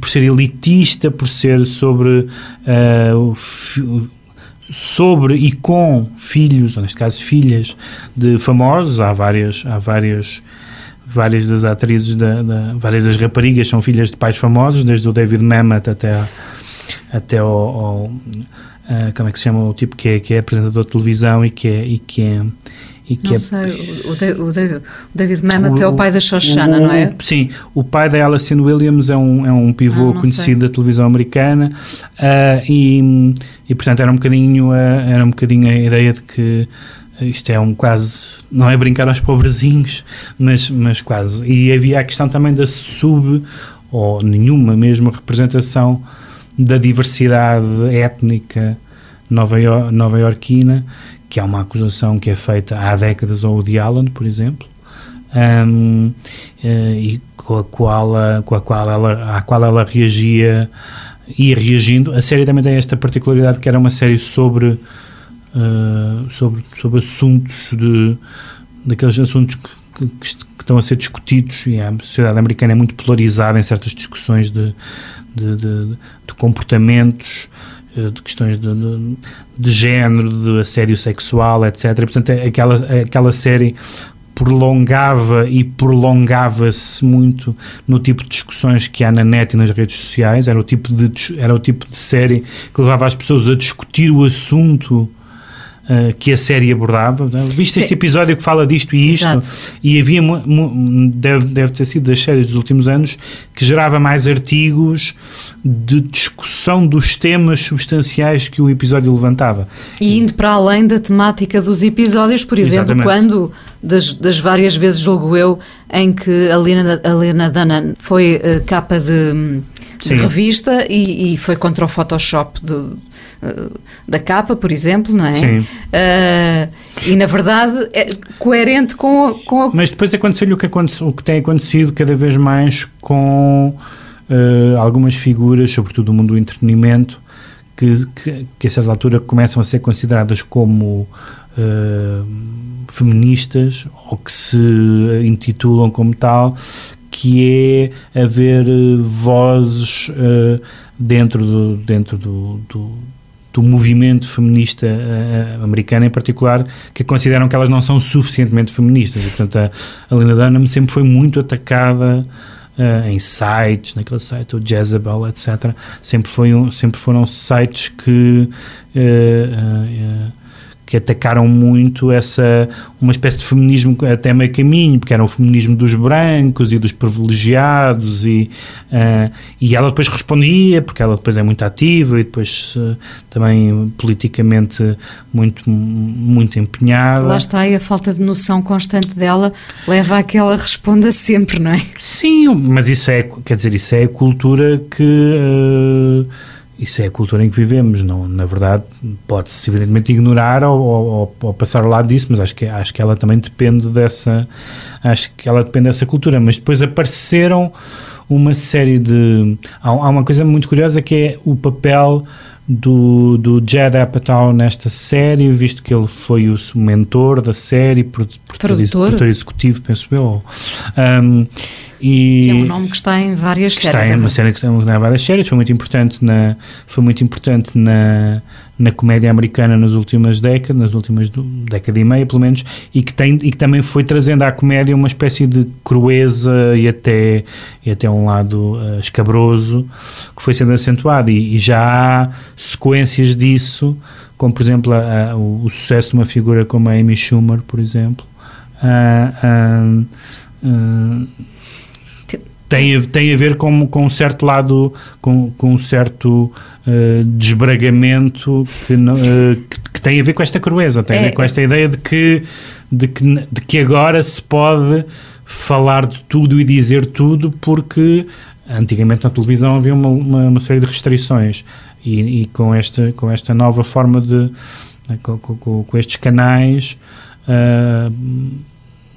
por ser elitista, por ser sobre. Uh, sobre e com filhos, ou neste caso filhas de famosos, há várias, há várias, várias das atrizes, da, da, várias das raparigas são filhas de pais famosos, desde o David Mamet até, a, até ao, ao uh, como é que se chama o tipo que é, que é apresentador de televisão e que é, e que é e que não é, sei, o, o, o David Mamet é o pai da Shoshana, não é? Sim, o pai da Alison Williams é um, é um pivô Ah, conhecido sei. da televisão americana uh, e, e portanto era um bocadinho uh, era um bocadinho a ideia de que isto é um quase, não é brincar aos pobrezinhos, mas, mas quase. E havia a questão também da sub, ou nenhuma mesmo, representação da diversidade étnica nova, nova que é uma acusação que é feita há décadas ao Woody Allen, por exemplo, um, uh, e com a qual, com a qual ela, à qual ela reagia e reagindo. A série também tem esta particularidade que era uma série sobre Uh, sobre, sobre assuntos de daqueles assuntos que, que, que, estão a ser discutidos e a sociedade americana é muito polarizada em certas discussões de, de, de, de comportamentos de questões de, de, de, género, de assédio sexual, etc. Portanto, aquela, aquela série prolongava e prolongava-se muito no tipo de discussões que há na net e nas redes sociais. Era o tipo de, era o tipo de série que levava as pessoas a discutir o assunto Uh, que a série abordava. Viste este episódio que fala disto e isto? Exato. E havia, deve, deve ter sido das séries dos últimos anos, que gerava mais artigos de discussão dos temas substanciais que o episódio levantava. E indo para além da temática dos episódios, por exemplo, Exatamente. quando, das, das, várias vezes, julgo eu, em que a Lena, a Lena Dunham foi uh, capa de, de revista e, e, foi contra o Photoshop de, da capa, por exemplo, não é? Sim. Uh, e na verdade é coerente com, com a... Mas depois aconteceu-lhe o que, o que tem acontecido cada vez mais com uh, algumas figuras, sobretudo do mundo do entretenimento, que, que, que, a certa altura começam a ser consideradas como uh, feministas ou que se intitulam como tal, que é haver vozes uh, dentro do, dentro do, do do movimento feminista uh, americano em particular, que consideram que elas não são suficientemente feministas. E, portanto, a, a Lena Dunham sempre foi muito atacada uh, em sites, naquele site, o Jezebel, etc. Sempre, foi um, sempre foram sites que uh, que atacaram muito essa uma espécie de feminismo até meio caminho, porque era o feminismo dos brancos e dos privilegiados e, uh, e ela depois respondia, porque ela depois é muito ativa e depois uh, também politicamente muito, muito empenhada. Lá está, e a falta de noção constante dela leva a que ela responda sempre, não é? Sim, mas isso é, quer dizer, isso é a cultura que... Uh, isso é a cultura em que vivemos, não, na verdade pode-se evidentemente ignorar ou, ou, ou, passar ao lado disso, mas acho que, acho que ela também depende dessa, acho que ela depende dessa cultura, mas depois apareceram uma série de, há, há uma coisa muito curiosa que é o papel do, do Jed Apatow nesta série, visto que ele foi o mentor da série, produtor, produtor executivo, penso eu. Um, e que é um nome que está em várias séries. Está em uma série que está em várias séries, foi muito importante na, foi muito importante na, na comédia americana nas últimas décadas, nas últimas década e meia, pelo menos, e que, tem, e que também foi trazendo à comédia uma espécie de crueza e até, e até um lado uh, escabroso que foi sendo acentuado. E, e, já há sequências disso, como por exemplo a, a, o, o, sucesso de uma figura como a Amy Schumer, por exemplo. Uh, uh, tem, tem a ver com, com um certo lado, com, com um certo uh, desbragamento que, uh, que, que, tem a ver com esta crueza, tem é, a ver com esta ideia de que, de, que, de que agora se pode falar de tudo e dizer tudo porque antigamente na televisão havia uma, uma, uma série de restrições e, e, com, esta, com esta nova forma de com, com, com estes canais uh,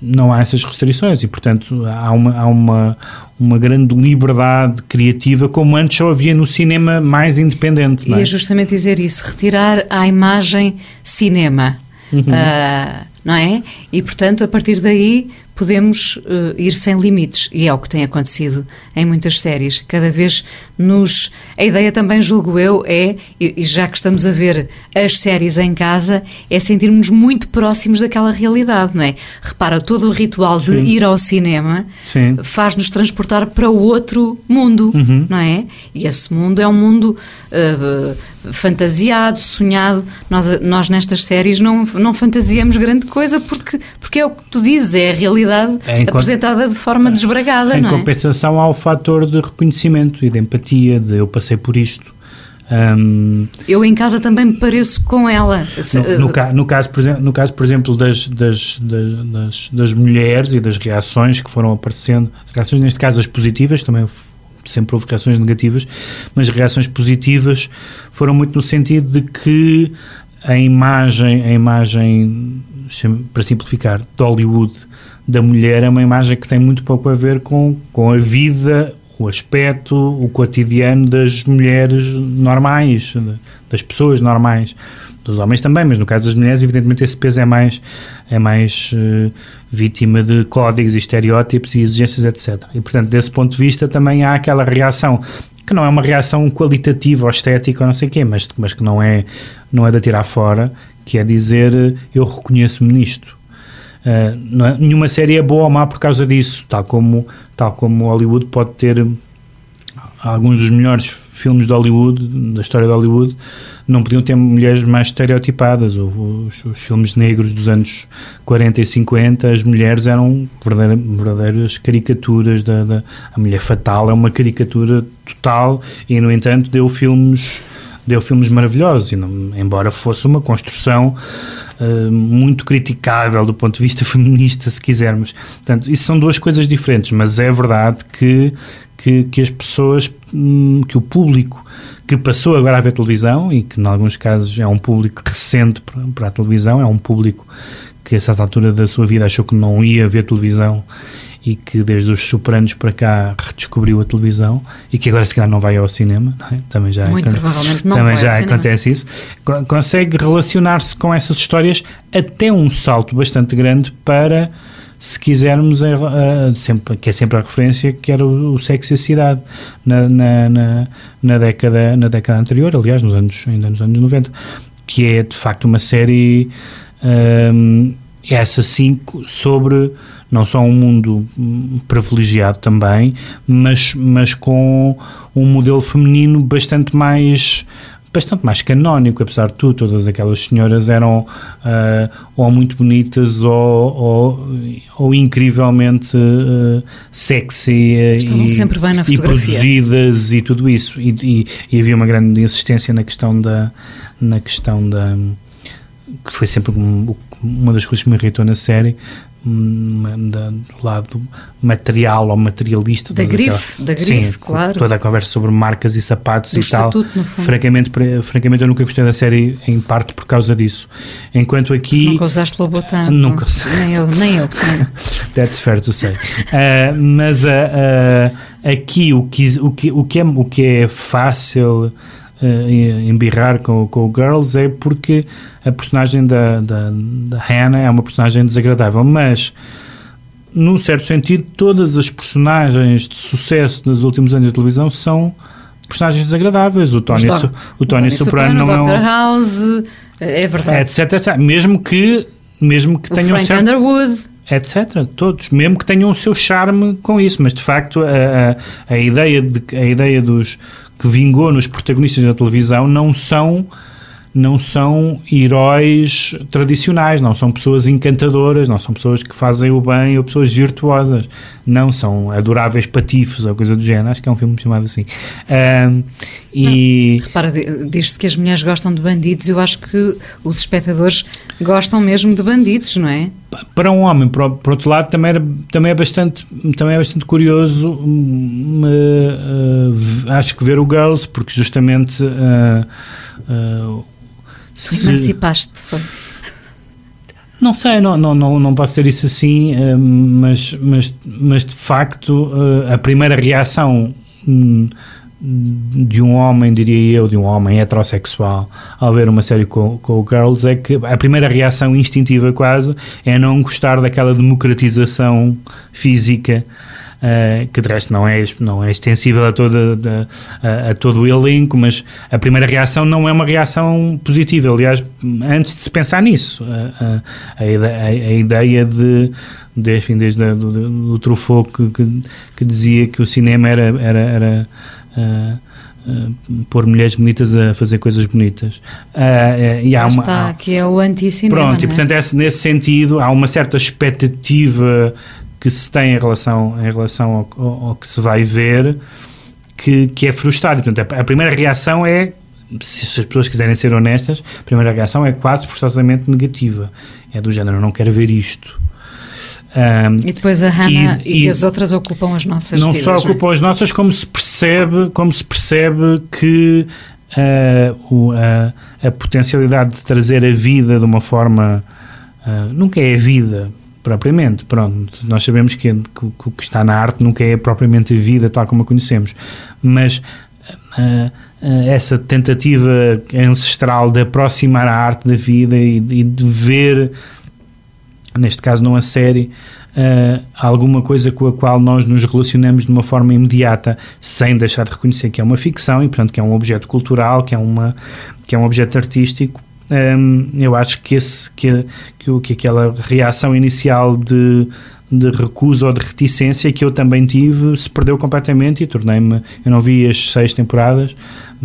não há essas restrições e, portanto, há uma, há uma, uma grande liberdade criativa, como antes só havia no cinema mais independente. É? E é justamente dizer isso, retirar a imagem cinema. Uhum. Uh, não é? E, portanto, a partir daí podemos uh, ir sem limites e é o que tem acontecido em muitas séries. Cada vez nos. A ideia também, julgo eu, é, e, já que estamos a ver as séries em casa, é sentirmos muito próximos daquela realidade, não é? Repara, todo o ritual de Sim. ir ao cinema faz-nos transportar para outro mundo, uhum. não é? E esse mundo é um mundo uh, fantasiado, sonhado. Nós, nós nestas séries não, não fantasiamos grande coisa porque, porque é o que tu dizes, é a realidade realidade é apresentada de forma desbragada, em não é? Compensação há o fator de reconhecimento e de empatia, de eu passei por isto. Um, eu em casa também me pareço com ela. No, no, no, caso, por exemplo, no caso, por exemplo, das, das, das, das, mulheres e das reações que foram aparecendo, reações neste caso as positivas, também sempre houve reações negativas, mas reações positivas foram muito no sentido de que a imagem, a imagem para simplificar, de Hollywood da mulher é uma imagem que tem muito pouco a ver com, com a vida, o aspecto, o cotidiano das mulheres normais, das pessoas normais, dos homens também, mas no caso das mulheres, evidentemente, esse peso é mais, é mais uh, vítima de códigos e estereótipos e exigências, etc. E, portanto, desse ponto de vista, também há aquela reação que não é uma reação qualitativa ou estética ou não sei o quê, mas, mas que não é, não é de atirar fora, que é dizer eu reconheço-me nisto. Uh, é? Nenhuma série é boa ou má por causa disso, tal como, tal como Hollywood pode ter alguns dos melhores filmes de Hollywood, da história de Hollywood, não podiam ter mulheres mais estereotipadas. Os, os, filmes negros dos anos 40 e 50, as mulheres eram verdadeiras, verdadeiras caricaturas. Da, da, a Mulher Fatal é uma caricatura total e, no entanto, deu filmes, deu filmes maravilhosos, não, embora fosse uma construção uh, muito criticável do ponto de vista feminista, se quisermos. Portanto, isso são duas coisas diferentes, mas é verdade que, que, que as pessoas, hum, que o público que passou agora a ver televisão e que, em alguns casos, é um público recente para, para a televisão, é um público que a certa altura da sua vida achou que não ia ver televisão e que desde os Sopranos para cá redescobriu a televisão e que agora se calhar não vai ao cinema, é? também já, Muito provavelmente não também vai já ao cinema. acontece isso, Co- consegue relacionar-se com essas histórias até um salto bastante grande para se quisermos, a- a- sempre, que é sempre a referência, que era o, o Sexo e a Cidade na, na, na, na década, na década anterior, aliás, nos anos, ainda nos anos 90, que é de facto uma série hum, essa sim sobre não só um mundo hum, privilegiado também, mas, mas com um modelo feminino bastante mais bastante mais canónico, apesar de tudo, todas aquelas senhoras eram ah, ou muito bonitas ou, ou, ou incrivelmente ah, sexy Estavam e, sempre bem na e produzidas e tudo isso. E, e- e havia uma grande insistência na questão da na questão da que foi sempre um- uma das coisas que me irritou na série do lado material ou materialista Da grife, aquela- da grife, Sim, claro. toda a conversa sobre marcas e sapatos Do e tal estatuto, francamente, francamente eu nunca gostei da série em parte por causa disso enquanto aqui Nunca usaste Lobotan. Nunca Nem eu, nem eu. That's fair to say. Uh, mas uh, uh, aqui o que, o, que, o, que é, o que é fácil embirrar com, com o Girls é porque a personagem da, da, da Hannah é uma personagem desagradável, mas num certo sentido todas as personagens de sucesso nos últimos anos da televisão são personagens desagradáveis. O Tony, Su- o Tony Soprano não é Dr. um, House, é verdade. etc, etc. Mesmo que, mesmo que o tenham Frank certo Underwood. etc. Todos, mesmo que tenham o seu charme com isso, mas de facto a, a, a ideia de a ideia dos que vingou nos protagonistas da televisão não são não são heróis tradicionais, não são pessoas encantadoras, não são pessoas que fazem o bem ou pessoas virtuosas, não são adoráveis patifes ou coisa do género. Acho que é um filme chamado assim. Ahm, e Repara, di- diz-se que as mulheres gostam de bandidos, eu acho que os espectadores gostam mesmo de bandidos, não é? para um homem, por, por outro lado, também, era, também, é bastante, também é bastante curioso, eh, v- acho que ver o Girls, porque justamente eh, se- Emancipaste, foi. não sei, não, não, não, não posso ser isso assim, eh, mas, mas, mas de facto eh, a primeira reação hum, de um homem, diria eu, de um homem heterossexual ao ver uma série com, com o Girls é que a primeira reação instintiva quase é não gostar daquela democratização física eh, que de resto não é, não é extensível a, toda, da- a, a todo o elenco, mas a primeira reação não é uma reação positiva. Aliás, antes de se pensar nisso, a, a, a ide- a- a ideia de, de, enfim, desde a, do, do, Truffaut que, que, que dizia que o cinema era, era, era ah, ah, pôr mulheres bonitas a fazer coisas bonitas. Eh, e há uma, está, há- que é o anti-cinema. Pronto, e é? portanto, esse- nesse sentido, há uma certa expectativa que se tem em relação, em relação ao, ao- ao que se vai ver que, que é frustrado. E, Portanto, a, a primeira reação é, se, as pessoas quiserem ser honestas, a primeira reação é quase forçosamente negativa. É do género, não quero ver isto. Ahm, E depois a Hannah e, e- as outras ocupam as nossas não vidas. só não é? ocupam as nossas, como se percebe, como se percebe que ah, o- a, a potencialidade de trazer a vida de uma forma ah, nunca é a vida propriamente, pronto, nós sabemos que, que o que está na arte nunca é propriamente a vida tal como a conhecemos, mas ah, ah, essa tentativa ancestral de aproximar a arte da vida e, e de ver neste caso não a série, ah, alguma coisa com a qual nós nos relacionamos de uma forma imediata, sem deixar de reconhecer que é uma ficção e, portanto, que é um objeto cultural, que é, uma, que é um objeto artístico. Hum, eu acho que, esse, que, que, que aquela reação inicial de, de recusa ou de reticência que eu também tive se perdeu completamente e tornei-me. Eu não vi as seis temporadas,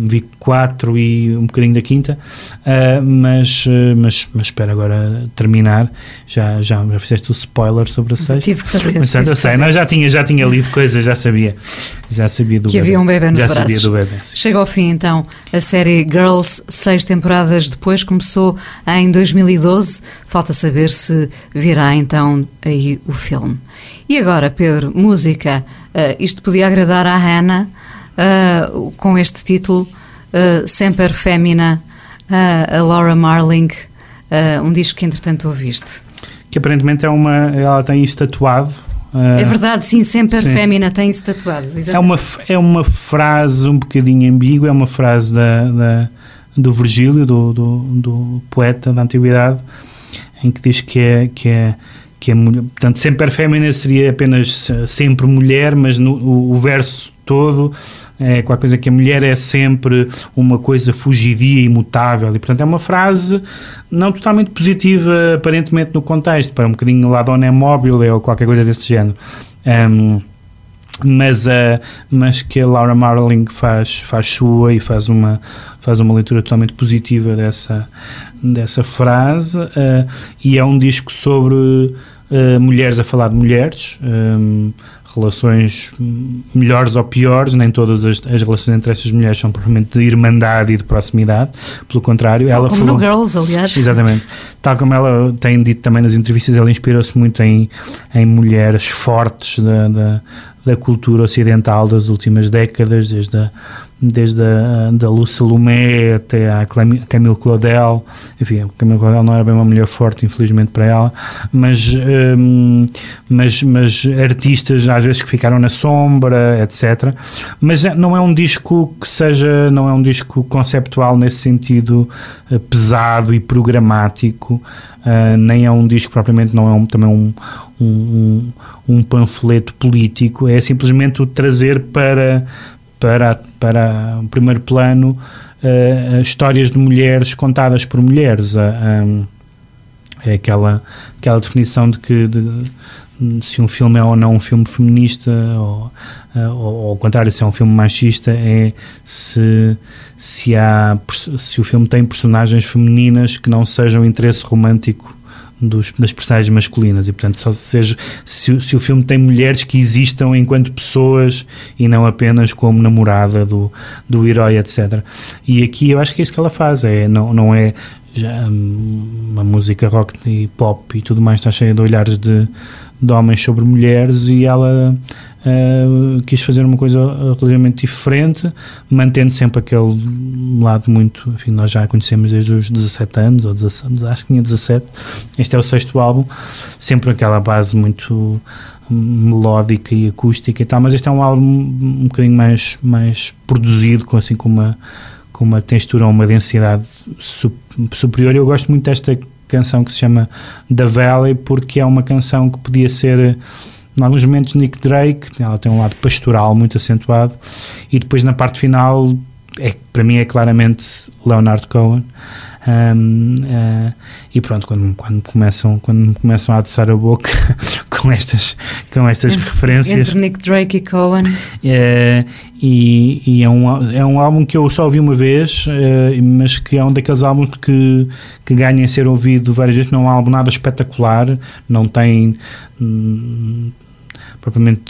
vi quatro e um bocadinho da quinta, ah, mas, mas, mas espero agora terminar. Já, já, já fizeste o spoiler sobre a sexta. Tive que fazer, Mas, tive não, já, tinha, já tinha lido coisas, já sabia. Já sabia do que havia um bebê nos já braços. sabia do bebê. sim. Chega ao fim então a série Girls, seis temporadas depois, começou em 2012. Falta saber se virá então aí o filme. E agora, Pedro, música. Ah, isto podia agradar à Hannah ah, com este título, ah, Semper Femina, ah, a Laura Marling, ah, um disco que entretanto ouviste. que aparentemente é uma. Ela tem isto tatuado É verdade, sim, sempre a sim. fémina tem isso tatuado. É uma, é uma frase um bocadinho ambígua, é uma frase da, da do Virgílio, do, do, do, poeta da Antiguidade, em que diz que é, que é, que é mulher. Portanto, sempre fémina seria apenas sempre mulher, mas no, o, o verso todo é qualquer coisa que a mulher é sempre uma coisa fugidia, imutável, e portanto é uma frase não totalmente positiva, aparentemente no contexto, para um bocadinho lá dona é móvel ou qualquer coisa desse género. Um, mas, uh, mas que a Laura Marling faz, faz sua e faz uma, faz uma leitura totalmente positiva dessa, dessa frase, uh, e é um disco sobre uh, mulheres a falar de mulheres. Um, relações melhores ou piores, nem todas as, as, relações entre essas mulheres são provavelmente de irmandade e de proximidade, pelo contrário, Tal ela como falou, no Girls, aliás. Exatamente. Tal como ela tem dito também nas entrevistas, ela inspirou-se muito em, em mulheres fortes da, da, da, cultura ocidental das últimas décadas, desde a, desde a da Lu Salomé até a Camille Claudel, enfim, a Camille Claudel não era bem uma mulher forte, infelizmente para ela, mas, hum, mas, mas artistas às vezes que ficaram na sombra, etc. Mas não é um disco que seja, não é um disco conceptual nesse sentido uh, pesado e programático, uh, nem é um disco propriamente, não é um, também um, um, um panfleto político, é simplesmente o trazer para para, para o primeiro plano uh, histórias de mulheres contadas por mulheres. Uh, um, é aquela, aquela definição de que de, se um filme é ou não um filme feminista ou, uh, ou, ao contrário, se é um filme machista é se, se, há, se o filme tem personagens femininas que não sejam interesse romântico dos, das personagens masculinas. E portanto só seja se, se, o filme tem mulheres que existam enquanto pessoas e não apenas como namorada do, do herói etc e aqui eu acho que é isso que ela faz é, não, não é já, uma música rock e pop e tudo mais está cheia de olhares de, de homens sobre mulheres e ela Uh, quis fazer uma coisa relativamente diferente, mantendo sempre aquele lado muito, enfim, nós já a conhecemos desde os 17 anos, ou 17, acho que tinha 17, este é o sexto álbum, sempre aquela base muito melódica e acústica e tal, mas este é um álbum um bocadinho mais, mais produzido, com assim com uma, com uma textura, uma densidade superior, eu gosto muito desta canção que se chama The Valley, porque é uma canção que podia ser em alguns momentos Nick Drake, ela tem um lado pastoral muito acentuado, e depois na parte final, é, para mim é claramente Leonard Cohen. Um, uh, e pronto, quando, quando, começam, quando começam a adoçar a boca com estas, com estas entre, referências. Entre Nick Drake e Cohen. Uh, e, e é, um, é um álbum que eu só ouvi uma vez, uh, mas que é um daqueles álbuns que, que ganha em ser ouvido várias vezes. Não é um álbum nada espetacular, não tem. Hum, propriamente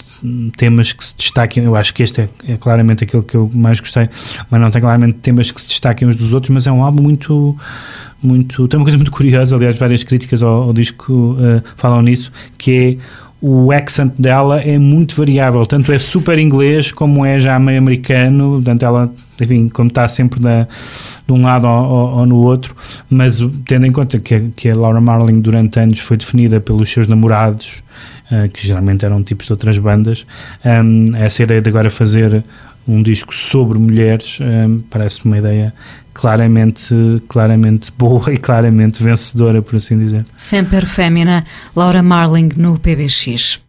temas que se destaquem. Eu acho que este é, é, claramente aquele que eu mais gostei, mas não tem claramente temas que se destaquem uns dos outros. Mas é um álbum muito. muito tem uma coisa muito curiosa, aliás, várias críticas ao, ao disco uh, falam nisso, que é o accent dela é muito variável, tanto é super inglês como é já meio americano, portanto ela, enfim, como está sempre de um lado ou, ou, ou, no outro, mas tendo em conta que, que a Laura Marling durante anos foi definida pelos seus namorados, uh, que geralmente eram tipos de outras bandas, um, essa ideia de agora fazer um disco sobre mulheres um, parece uma ideia claramente, claramente boa e claramente vencedora, por assim dizer. Sempre Fémina, Laura Marling no PBX.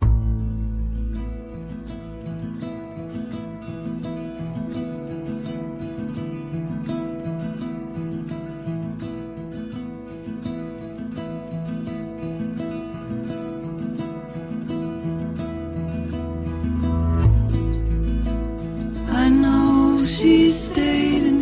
She stayed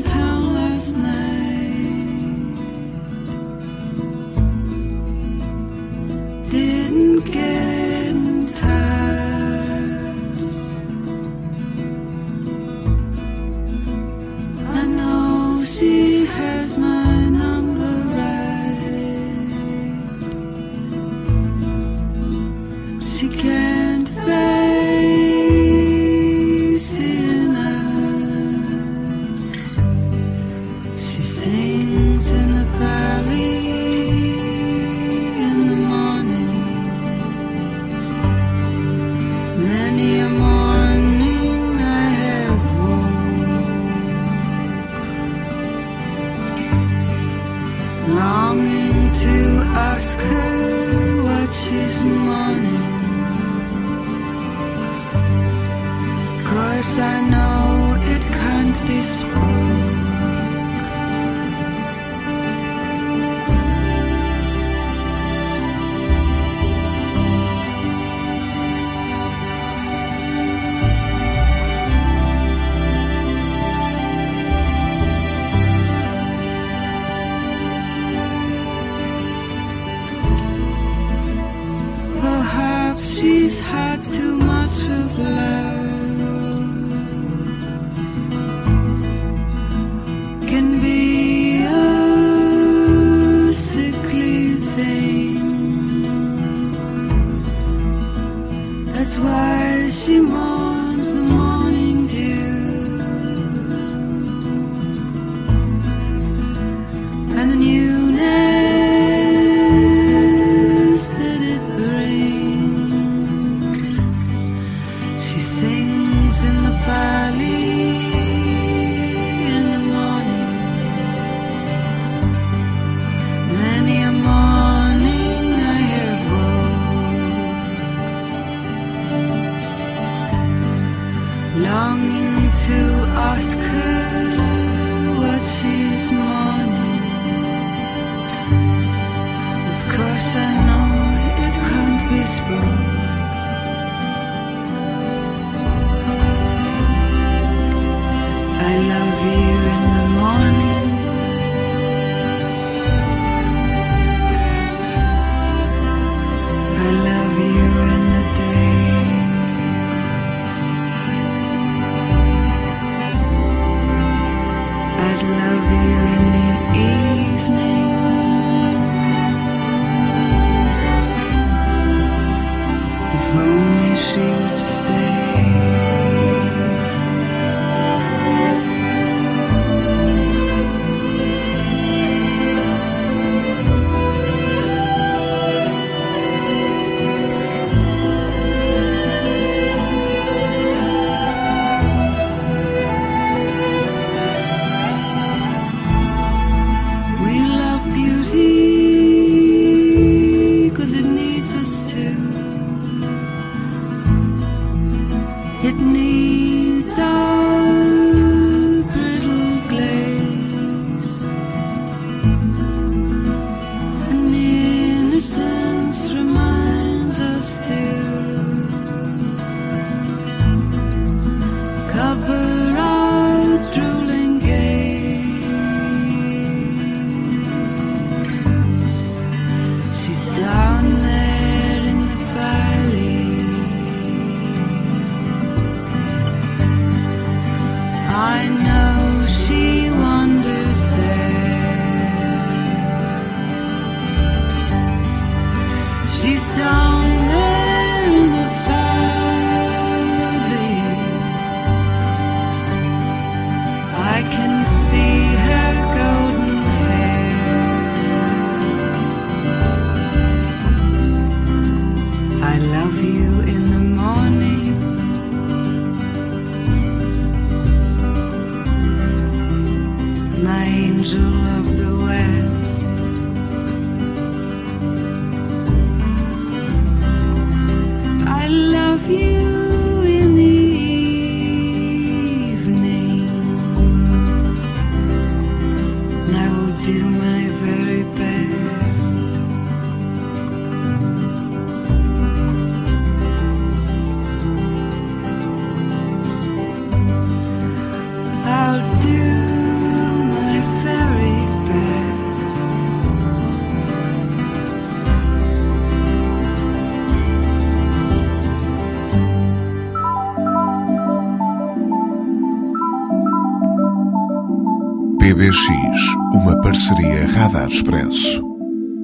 Eldorado Expresso.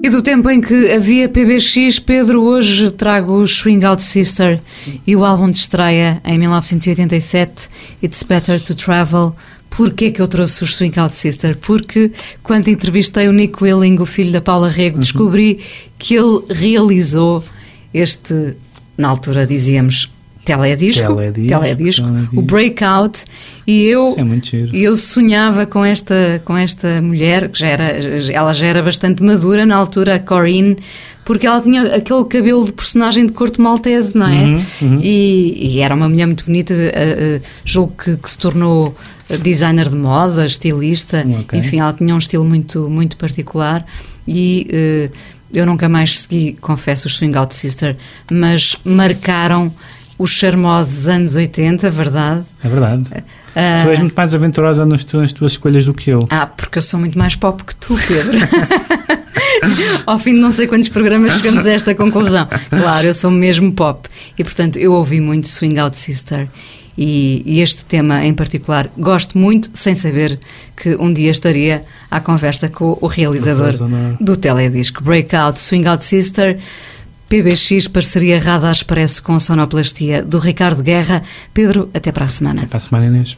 E do tempo em que havia PBX, Pedro, hoje trago o Swing Out Sister e o álbum de estreia em 1987, It's Better to Travel. Porquê que eu trouxe os Swing Out Sister? Porque quando entrevistei o Nick Willing, o filho da Paula Rego, descobri uhum. que ele realizou este, na altura dizíamos, teledisco, Teledisco, teledisco, teledisco. o Breakout, e eu, é eu sonhava com esta, com esta mulher, que já era, ela já era bastante madura na altura, a Corinne, porque ela tinha aquele cabelo de personagem de corte maltese, não é? Uhum, uhum. E, e era uma mulher muito bonita, eh, eh, julgo que, que se tornou designer de moda, estilista, Ok. enfim, ela tinha um estilo muito, muito particular e eh, eu nunca mais segui, confesso, os Swing Out Sister, mas marcaram os charmosos anos 80, verdade? É verdade. Ah, Tu és muito mais aventurosa nas tuas, nas tuas escolhas do que eu. ah, porque eu sou muito mais pop que tu, Pedro. Ao fim de não sei quantos programas chegamos a esta conclusão. Claro, eu sou mesmo pop. E, portanto, eu ouvi muito Swing Out Sister. E, e este tema em particular gosto muito, sem saber que um dia estaria à conversa com o realizador Realizador. do teledisco Breakout Swing Out Sister. PBX, parceria Radar Expresso com sonoplastia do Ricardo Guerra. Pedro, até para a semana. Para a semana, Inês.